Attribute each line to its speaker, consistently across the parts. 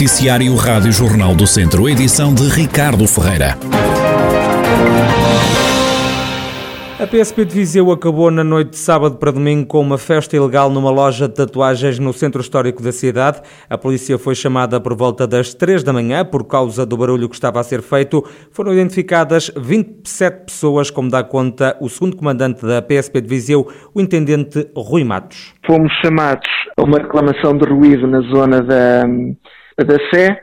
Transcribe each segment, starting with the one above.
Speaker 1: Noticiário Rádio Jornal do Centro, edição de Ricardo Ferreira.
Speaker 2: A PSP de Viseu acabou na noite de sábado para domingo com uma festa ilegal numa loja de tatuagens no centro histórico da cidade. A polícia foi chamada por volta das 3 da manhã por causa do barulho que estava a ser feito. Foram identificadas 27 pessoas, como dá conta o segundo comandante da PSP de Viseu, o intendente Rui Matos.
Speaker 3: Fomos chamados a uma reclamação de ruído na zona da, da Sé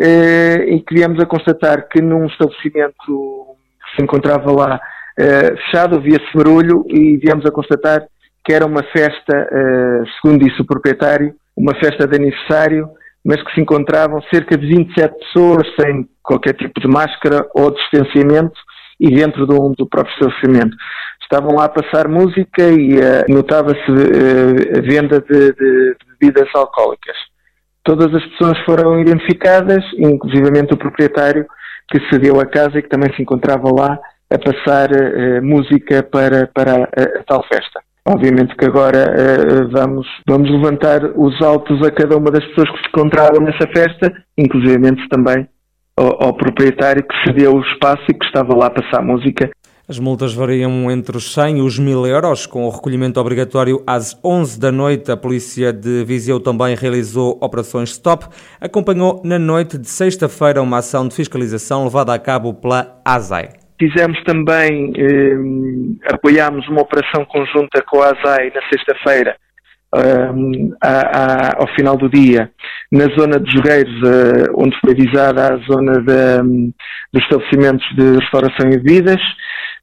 Speaker 3: eh, e que viemos a constatar que num estabelecimento que se encontrava lá uh, fechado, havia-se barulho e viemos a constatar que era uma festa, uh, segundo disse o proprietário, uma festa de aniversário, mas que se encontravam cerca de 27 pessoas sem qualquer tipo de máscara ou distanciamento e dentro do, do próprio estabelecimento. Estavam lá a passar música e uh, notava-se uh, a venda de, de, de, bebidas alcoólicas. Todas as pessoas foram identificadas, inclusivamente o proprietário que cedeu a casa e que também se encontrava lá a passar uh, música para, para a, a, tal festa. Obviamente que agora uh, vamos, vamos levantar os autos a cada uma das pessoas que se encontravam nessa festa, inclusivamente também ao, ao proprietário que cedeu o espaço e que estava lá a passar música
Speaker 2: as multas variam entre os 100 e os 1000 euros, com o recolhimento obrigatório às 11 da noite. A polícia de Viseu também realizou operações stop. Acompanhou na noite de sexta-feira uma ação de fiscalização levada a cabo pela ASAI.
Speaker 3: Fizemos também, eh, apoiámos uma operação conjunta com a ASAI na sexta-feira, eh, ao final do dia, na zona de Jogueiros, eh, onde foi avisada a zona de, dos estabelecimentos de restauração e bebidas,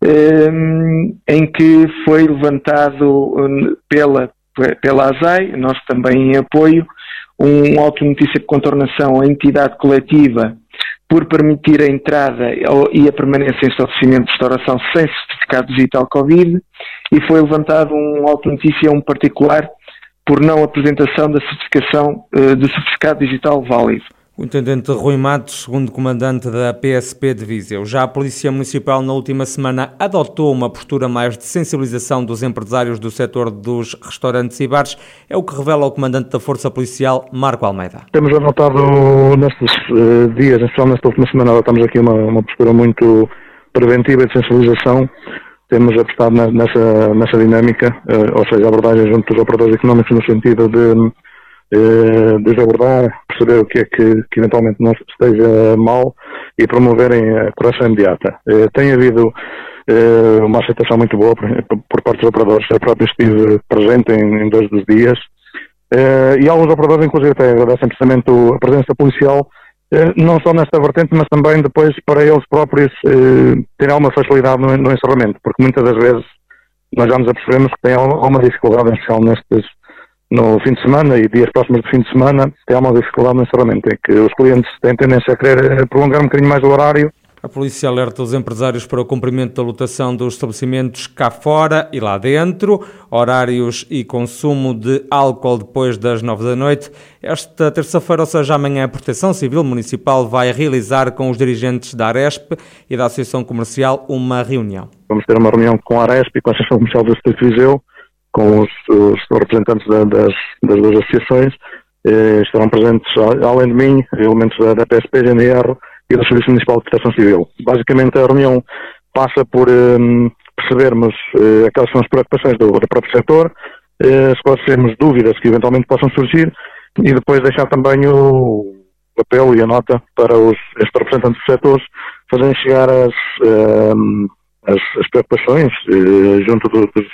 Speaker 3: em que foi levantado eh, pela, pela ASAI, nós também em apoio, um auto notícia de contornação à entidade coletiva por permitir a entrada e a permanência em estabelecimento de restauração sem certificado digital Covid e foi levantado um auto-notícia a um particular por não apresentação da certificação uh, de certificado digital válido.
Speaker 2: O intendente Rui Matos, segundo comandante da PSP de Viseu. Já a Polícia Municipal, na última semana, adotou uma postura mais de sensibilização dos empresários do setor dos restaurantes e bares. É o que revela o comandante da Força Policial, Marco Almeida.
Speaker 4: Temos adotado nestes uh, dias, especialmente nesta última semana, adotamos aqui uma, uma postura muito preventiva de sensibilização temos apostado nessa, nessa dinâmica, uh, ou seja, abordagem junto dos operadores económicos no sentido de eh, de abordar, perceber o que é que, que eventualmente não esteja mal e promoverem a correção imediata. Eh, tem havido eh, uma aceitação muito boa por, por parte dos operadores. Eu próprio estive presente em, em dois dos dias e alguns operadores, inclusive, até agradecem precisamente a presença policial não só nesta vertente, mas também depois para eles próprios terem alguma facilidade no, no, encerramento, porque muitas das vezes nós já nos apercebemos que tem alguma dificuldade em especial nestes, no fim de semana e dias próximos do fim de semana, tem uma dificuldade no encerramento, é que os clientes têm tendência a querer prolongar um bocadinho mais o horário
Speaker 2: a polícia alerta os empresários para o cumprimento da lotação dos estabelecimentos cá fora e lá dentro, horários e consumo de álcool depois das nove da noite. Esta terça-feira, ou seja, amanhã, a Proteção Civil Municipal vai realizar com os dirigentes da Aresp e da Associação Comercial uma reunião.
Speaker 4: Vamos ter uma reunião com a Aresp e com a Associação Comercial do Distrito de Viseu com os, os representantes da, das, das duas associações, eh, estarão presentes, além de mim, elementos da, da PSP, GNR e do Serviço Municipal de Proteção Civil. Basicamente, a reunião passa por eh, percebermos eh, aquelas são as preocupações do, do próprio setor, eh, esclarecermos dúvidas que eventualmente possam surgir e depois deixar também o papel e a nota para os estes representantes dos setores fazerem chegar as, eh, as, as preocupações eh, junto do, dos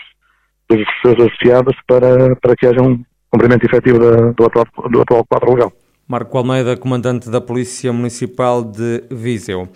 Speaker 4: dos seus associados para, para que haja um cumprimento efetivo da, do, atual, do atual quadro legal.
Speaker 2: Marco Almeida, comandante da Polícia Municipal de Viseu.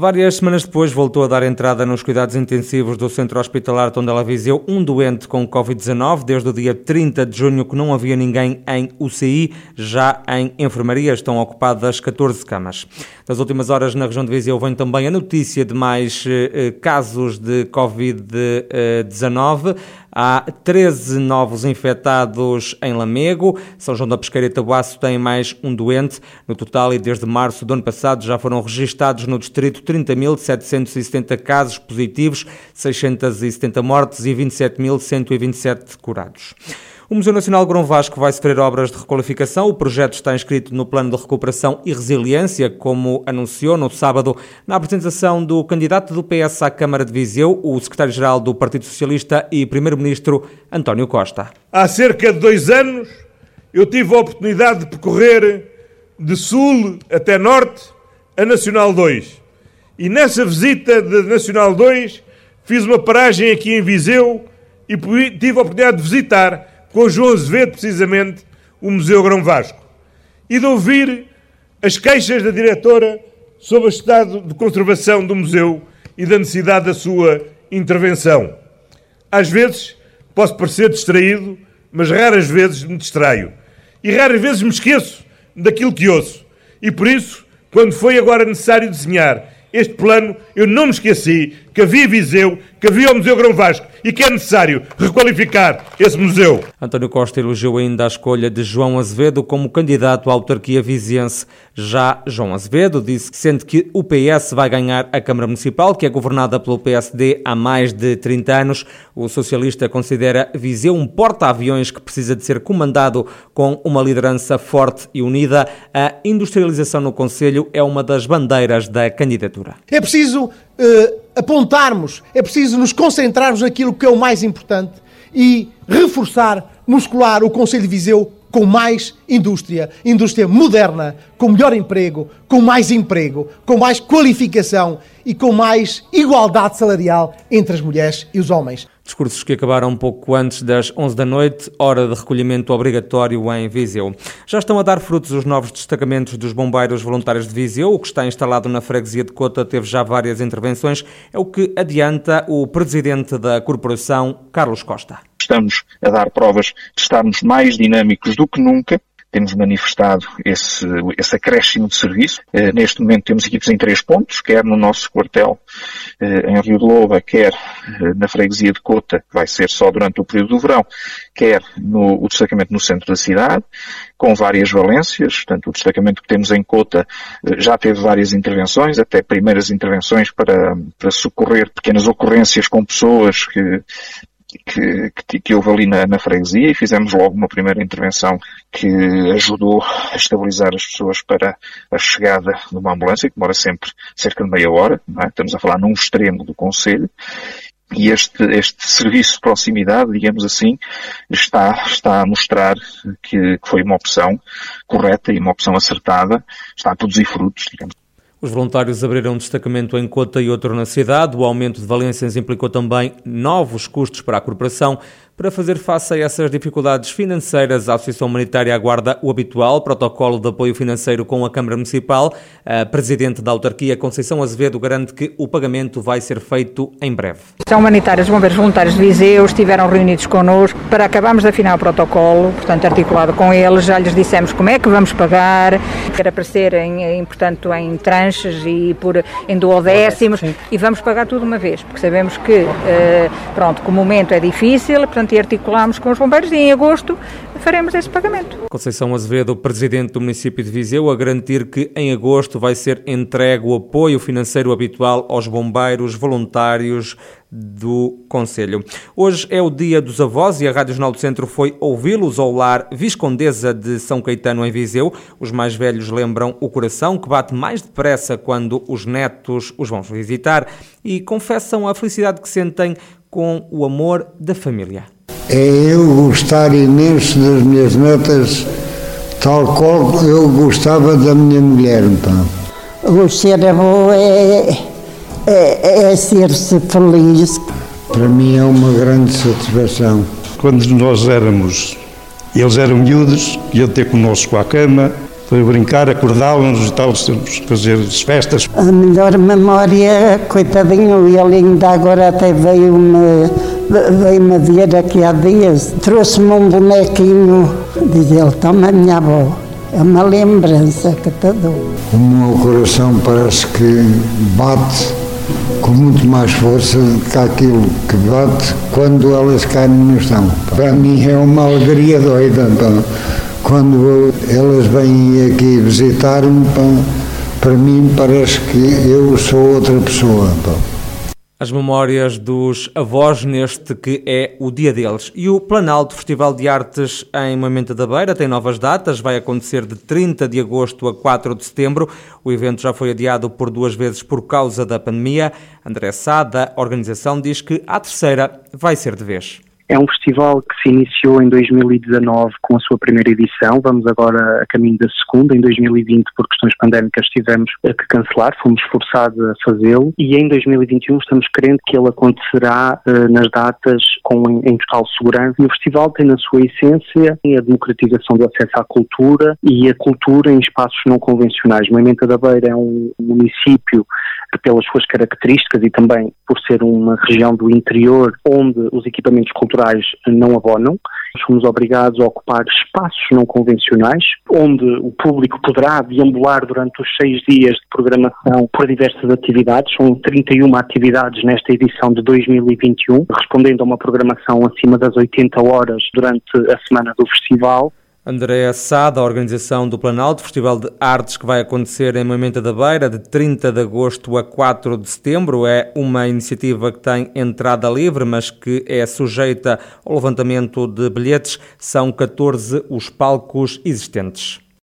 Speaker 2: Várias semanas depois voltou a dar entrada nos cuidados intensivos do Centro Hospitalar Tondela Viseu um doente com Covid-19. Desde o dia 30 de junho que não havia ninguém em UCI, já em enfermaria estão ocupadas 14 camas. Das últimas horas na região de Viseu vem também a notícia de mais eh, casos de Covid-19. Há 13 novos infectados em Lamego. São João da Pesqueira e Tabuaço têm mais um doente. No total, e desde março do ano passado, já foram registados no distrito 30.770 casos positivos, 670 mortes e 27.127 curados. O Museu Nacional Grão Vasco vai sofrer obras de requalificação. O projeto está inscrito no Plano de Recuperação e Resiliência, como anunciou no sábado na apresentação do candidato do PS à Câmara de Viseu, o secretário-geral do Partido Socialista e primeiro-ministro António Costa.
Speaker 5: Há cerca de dois anos eu tive a oportunidade de percorrer de sul até norte a Nacional 2. E nessa visita de Nacional 2 fiz uma paragem aqui em Viseu e tive a oportunidade de visitar com João Azevedo, precisamente, o Museu Grão Vasco, e de ouvir as queixas da diretora sobre o estado de conservação do museu e da necessidade da sua intervenção. Às vezes posso parecer distraído, mas raras vezes me distraio. E raras vezes me esqueço daquilo que ouço. E por isso, quando foi agora necessário desenhar este plano, eu não me esqueci que havia Viseu, que havia o Museu Grão Vasco e que é necessário requalificar esse museu.
Speaker 2: António Costa elogiou ainda a escolha de João Azevedo como candidato à autarquia viziense. Já João Azevedo disse que sente que o PS vai ganhar a Câmara Municipal, que é governada pelo PSD há mais de 30 anos. O socialista considera Viseu um porta-aviões que precisa de ser comandado com uma liderança forte e unida. A industrialização no Conselho é uma das bandeiras da candidatura.
Speaker 6: É preciso uh, apontarmos, é preciso nos concentrarmos naquilo que é o mais importante e reforçar, muscular o Conselho de Viseu com mais indústria, indústria moderna, com melhor emprego, com mais emprego, com mais qualificação e com mais igualdade salarial entre as mulheres e os homens.
Speaker 2: Discursos que acabaram um pouco antes das 11 da noite, hora de recolhimento obrigatório em Viseu. Já estão a dar frutos os novos destacamentos dos bombeiros voluntários de Viseu. O que está instalado na freguesia de Cota teve já várias intervenções. É o que adianta o presidente da corporação, Carlos Costa.
Speaker 7: Estamos a dar provas de estarmos mais dinâmicos do que nunca temos manifestado esse, esse acréscimo de serviço. Eh, neste momento temos equipes em três pontos, quer no nosso quartel eh, em Rio de Louva, quer eh, na freguesia de Cota, que vai ser só durante o período do verão, quer no o destacamento no centro da cidade, com várias valências. Portanto, o destacamento que temos em Cota já teve várias intervenções, até primeiras intervenções para, para socorrer pequenas ocorrências com pessoas que que, que, que houve ali na, na, freguesia e fizemos logo uma primeira intervenção que ajudou a estabilizar as pessoas para a chegada de uma ambulância, que demora sempre cerca de meia hora, é? estamos a falar num extremo do Conselho, e este, este serviço de proximidade, digamos assim, está, está a mostrar que, que foi uma opção correta e uma opção acertada, está a produzir frutos, digamos.
Speaker 2: Os voluntários abriram um destacamento em Cota e outro na cidade. O aumento de valências implicou também novos custos para a corporação, para fazer face a essas dificuldades financeiras, a Associação Humanitária aguarda o habitual protocolo de apoio financeiro com a Câmara Municipal. A Presidente da Autarquia, Conceição Azevedo, garante que o pagamento vai ser feito em breve.
Speaker 8: A Humanitária, os bombeiros voluntários de Viseu estiveram reunidos connosco para acabarmos de afinar o protocolo, portanto articulado com eles, já lhes dissemos como é que vamos pagar, era para ser em, em, portanto, em tranches e por, em duodécimos, e vamos pagar tudo uma vez, porque sabemos que, eh, pronto, que o momento é difícil, portanto e articulamos com os bombeiros e em agosto faremos esse pagamento.
Speaker 2: Conceição Azevedo, presidente do município de Viseu, a garantir que em agosto vai ser entregue o apoio financeiro habitual aos bombeiros voluntários do Conselho. Hoje é o Dia dos Avós e a Rádio Jornal do Centro foi ouvi-los ao lar Viscondesa de São Caetano em Viseu. Os mais velhos lembram o coração que bate mais depressa quando os netos os vão visitar e confessam a felicidade que sentem com o amor da família
Speaker 9: é eu gostar imenso das minhas netas, tal qual eu gostava da minha mulher. Pá.
Speaker 10: O ser avô é, é, é ser-se feliz.
Speaker 9: Para mim é uma grande satisfação.
Speaker 11: Quando nós éramos, eles eram miúdos, iam ter connosco à cama, para brincar, acordávamos e tal, fazer as festas.
Speaker 10: A melhor memória, coitadinho, ele ainda agora até veio-me veio-me ver aqui há dias, trouxe-me um bonequinho, diz ele, toma minha avó. É uma lembrança que te dou.
Speaker 9: O meu coração parece que bate com muito mais força do que aquilo que bate quando elas caem no chão. Para mim é uma alegria doida. Quando elas vêm aqui visitar-me, para mim parece que eu sou outra pessoa.
Speaker 2: as memórias dos avós neste que é o dia deles. E o Planalto Festival de Artes em Moimenta da Beira tem novas datas, vai acontecer de 30 de agosto a 4 de setembro. O evento já foi adiado por duas vezes por causa da pandemia. André Sá, da organização, diz que a terceira vai ser de vez.
Speaker 12: É um festival que se iniciou em 2019 com a sua primeira edição. Vamos agora a caminho da segunda. Em 2020, por questões pandémicas, tivemos que cancelar, fomos forçados a fazê-lo. E em 2021 estamos crentes que ele acontecerá uh, nas datas com, em, em, total segurança. E o festival tem na sua essência a democratização do acesso à cultura e a cultura em espaços não convencionais. Moimenta da Beira é um município que, pelas suas características e também por ser uma região do interior onde os equipamentos culturais não abonam. Somos obrigados a ocupar espaços não convencionais, onde o público poderá deambular durante os seis dias de programação por diversas atividades. São 31 atividades nesta edição de 2021, respondendo a uma programação acima das 80 horas durante a semana do festival.
Speaker 2: Andréa Sá, da organização do Planalto, Festival de Artes que vai acontecer em Moimenta da Beira de 30 de agosto a 4 de setembro. É uma iniciativa que tem entrada livre, mas que é sujeita ao levantamento de bilhetes. São 14 os palcos existentes.